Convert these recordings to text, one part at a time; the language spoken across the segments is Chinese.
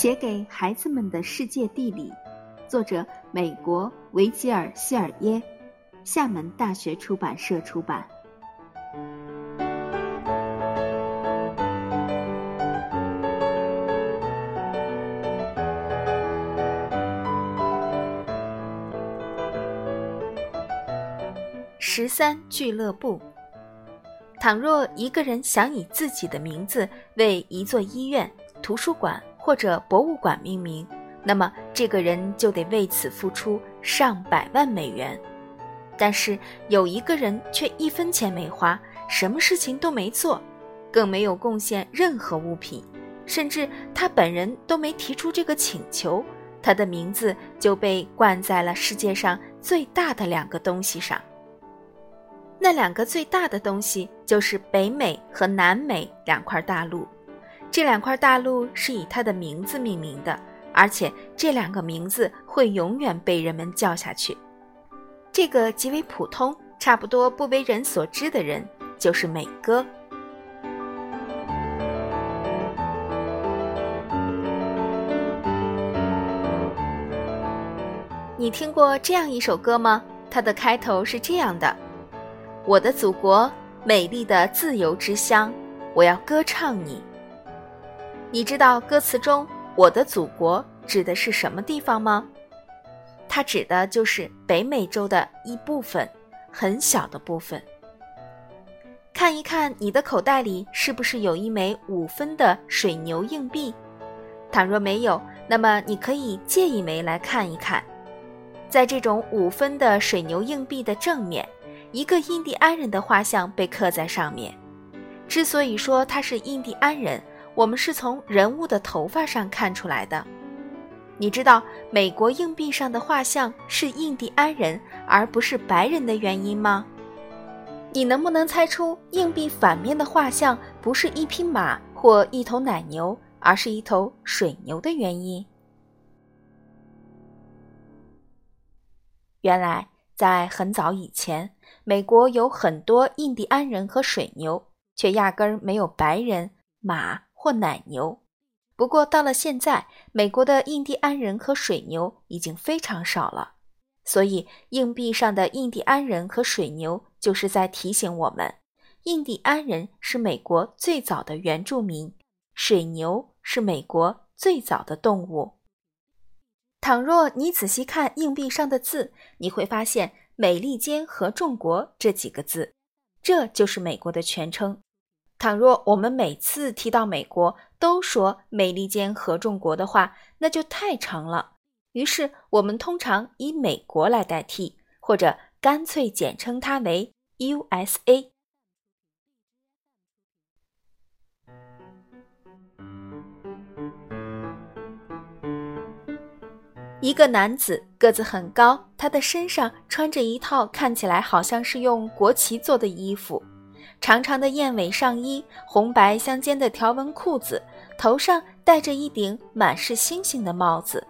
写给孩子们的世界地理，作者美国维吉尔·希尔耶，厦门大学出版社出版。十三俱乐部。倘若一个人想以自己的名字为一座医院、图书馆或者博物馆命名，那么这个人就得为此付出上百万美元。但是有一个人却一分钱没花，什么事情都没做，更没有贡献任何物品，甚至他本人都没提出这个请求，他的名字就被冠在了世界上最大的两个东西上。那两个最大的东西就是北美和南美两块大陆，这两块大陆是以它的名字命名的，而且这两个名字会永远被人们叫下去。这个极为普通、差不多不为人所知的人，就是美歌。你听过这样一首歌吗？它的开头是这样的。我的祖国，美丽的自由之乡，我要歌唱你。你知道歌词中“我的祖国”指的是什么地方吗？它指的就是北美洲的一部分，很小的部分。看一看你的口袋里是不是有一枚五分的水牛硬币？倘若没有，那么你可以借一枚来看一看。在这种五分的水牛硬币的正面。一个印第安人的画像被刻在上面。之所以说他是印第安人，我们是从人物的头发上看出来的。你知道美国硬币上的画像是印第安人而不是白人的原因吗？你能不能猜出硬币反面的画像不是一匹马或一头奶牛，而是一头水牛的原因？原来在很早以前。美国有很多印第安人和水牛，却压根儿没有白人、马或奶牛。不过到了现在，美国的印第安人和水牛已经非常少了。所以硬币上的印第安人和水牛就是在提醒我们：印第安人是美国最早的原住民，水牛是美国最早的动物。倘若你仔细看硬币上的字，你会发现。美利坚合众国这几个字，这就是美国的全称。倘若我们每次提到美国都说美利坚合众国的话，那就太长了。于是我们通常以美国来代替，或者干脆简称它为 USA。一个男子个子很高，他的身上穿着一套看起来好像是用国旗做的衣服，长长的燕尾上衣，红白相间的条纹裤子，头上戴着一顶满是星星的帽子。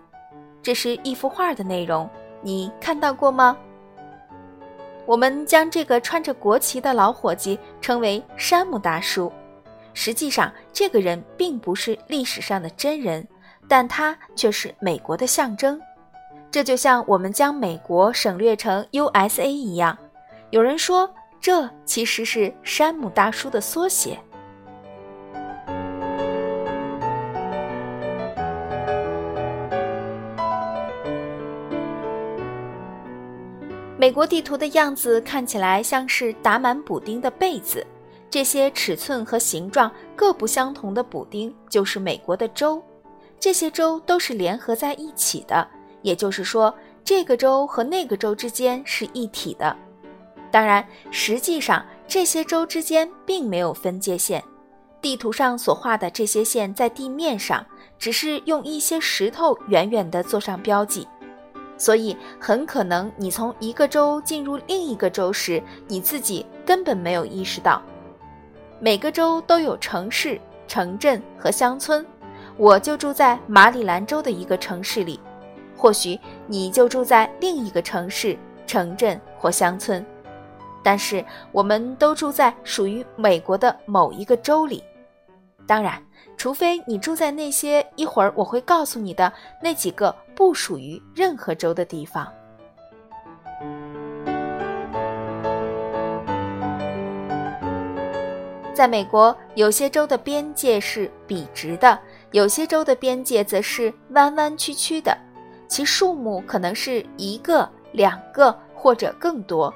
这是一幅画的内容，你看到过吗？我们将这个穿着国旗的老伙计称为山姆大叔。实际上，这个人并不是历史上的真人。但他却是美国的象征，这就像我们将美国省略成 USA 一样。有人说，这其实是山姆大叔的缩写。美国地图的样子看起来像是打满补丁的被子，这些尺寸和形状各不相同的补丁就是美国的州。这些州都是联合在一起的，也就是说，这个州和那个州之间是一体的。当然，实际上这些州之间并没有分界线，地图上所画的这些线在地面上只是用一些石头远远地做上标记，所以很可能你从一个州进入另一个州时，你自己根本没有意识到。每个州都有城市、城镇和乡村。我就住在马里兰州的一个城市里，或许你就住在另一个城市、城镇或乡村，但是我们都住在属于美国的某一个州里。当然，除非你住在那些一会儿我会告诉你的那几个不属于任何州的地方。在美国，有些州的边界是笔直的，有些州的边界则是弯弯曲曲的，其数目可能是一个、两个或者更多。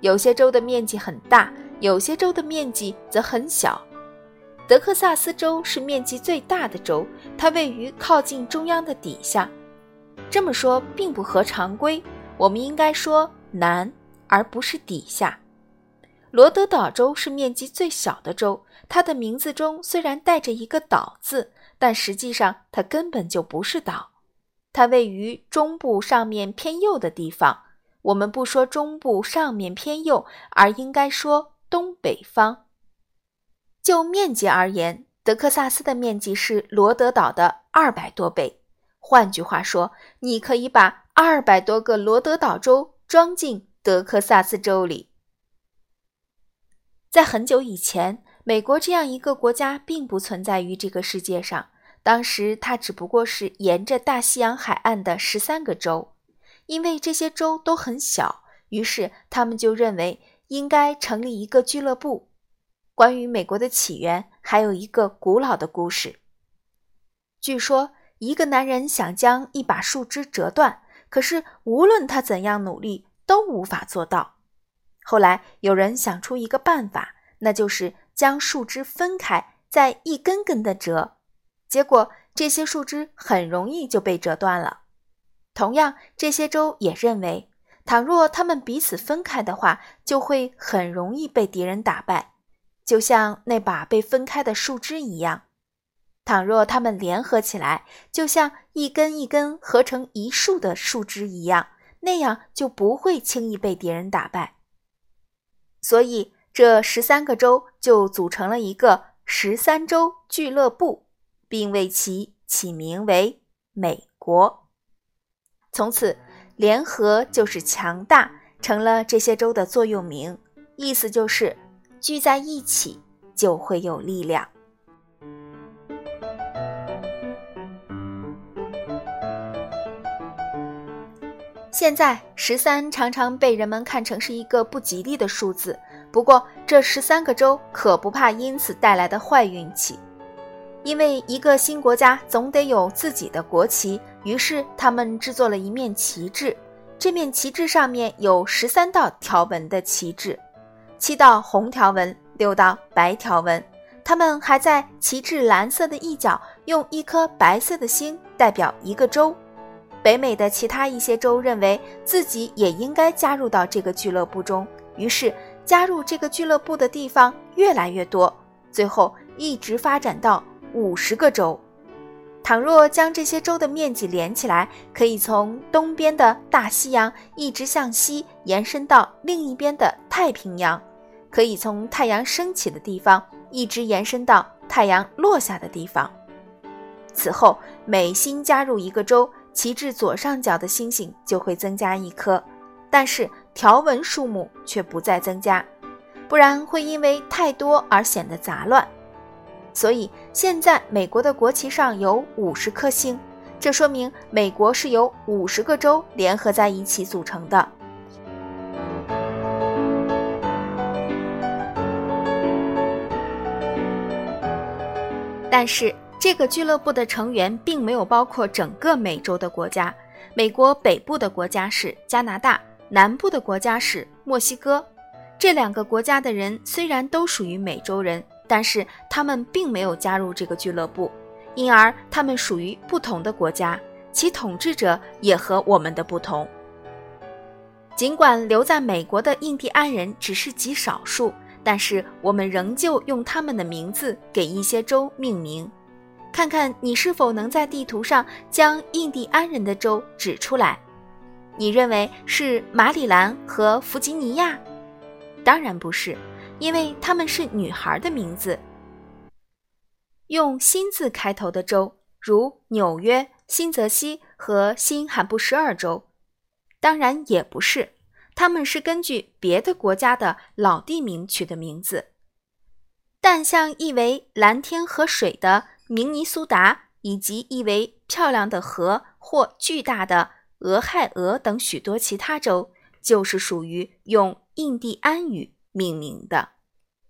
有些州的面积很大，有些州的面积则很小。德克萨斯州是面积最大的州，它位于靠近中央的底下。这么说并不合常规，我们应该说南，而不是底下。罗德岛州是面积最小的州，它的名字中虽然带着一个“岛”字，但实际上它根本就不是岛。它位于中部上面偏右的地方。我们不说中部上面偏右，而应该说东北方。就面积而言，德克萨斯的面积是罗德岛的二百多倍。换句话说，你可以把二百多个罗德岛州装进德克萨斯州里。在很久以前，美国这样一个国家并不存在于这个世界上。当时，它只不过是沿着大西洋海岸的十三个州。因为这些州都很小，于是他们就认为应该成立一个俱乐部。关于美国的起源，还有一个古老的故事。据说，一个男人想将一把树枝折断，可是无论他怎样努力，都无法做到。后来，有人想出一个办法，那就是将树枝分开，再一根根的折。结果，这些树枝很容易就被折断了。同样，这些州也认为，倘若他们彼此分开的话，就会很容易被敌人打败。就像那把被分开的树枝一样，倘若他们联合起来，就像一根一根合成一束的树枝一样，那样就不会轻易被敌人打败。所以，这十三个州就组成了一个十三州俱乐部，并为其起名为美国。从此，联合就是强大，成了这些州的座右铭，意思就是。聚在一起就会有力量。现在十三常常被人们看成是一个不吉利的数字，不过这十三个州可不怕因此带来的坏运气，因为一个新国家总得有自己的国旗，于是他们制作了一面旗帜，这面旗帜上面有十三道条纹的旗帜。七道红条纹，六道白条纹。他们还在旗帜蓝色的一角用一颗白色的星代表一个州。北美的其他一些州认为自己也应该加入到这个俱乐部中，于是加入这个俱乐部的地方越来越多，最后一直发展到五十个州。倘若将这些州的面积连起来，可以从东边的大西洋一直向西延伸到另一边的太平洋，可以从太阳升起的地方一直延伸到太阳落下的地方。此后，每新加入一个州，旗帜左上角的星星就会增加一颗，但是条纹数目却不再增加，不然会因为太多而显得杂乱。所以现在美国的国旗上有五十颗星，这说明美国是由五十个州联合在一起组成的。但是这个俱乐部的成员并没有包括整个美洲的国家，美国北部的国家是加拿大，南部的国家是墨西哥。这两个国家的人虽然都属于美洲人。但是他们并没有加入这个俱乐部，因而他们属于不同的国家，其统治者也和我们的不同。尽管留在美国的印第安人只是极少数，但是我们仍旧用他们的名字给一些州命名。看看你是否能在地图上将印第安人的州指出来？你认为是马里兰和弗吉尼亚？当然不是。因为它们是女孩的名字，用“新”字开头的州，如纽约、新泽西和新罕布什尔州，当然也不是，他们是根据别的国家的老地名取的名字。但像意为“蓝天和水”的明尼苏达以及意为漂亮的河或巨大的俄亥俄等许多其他州，就是属于用印第安语命名的。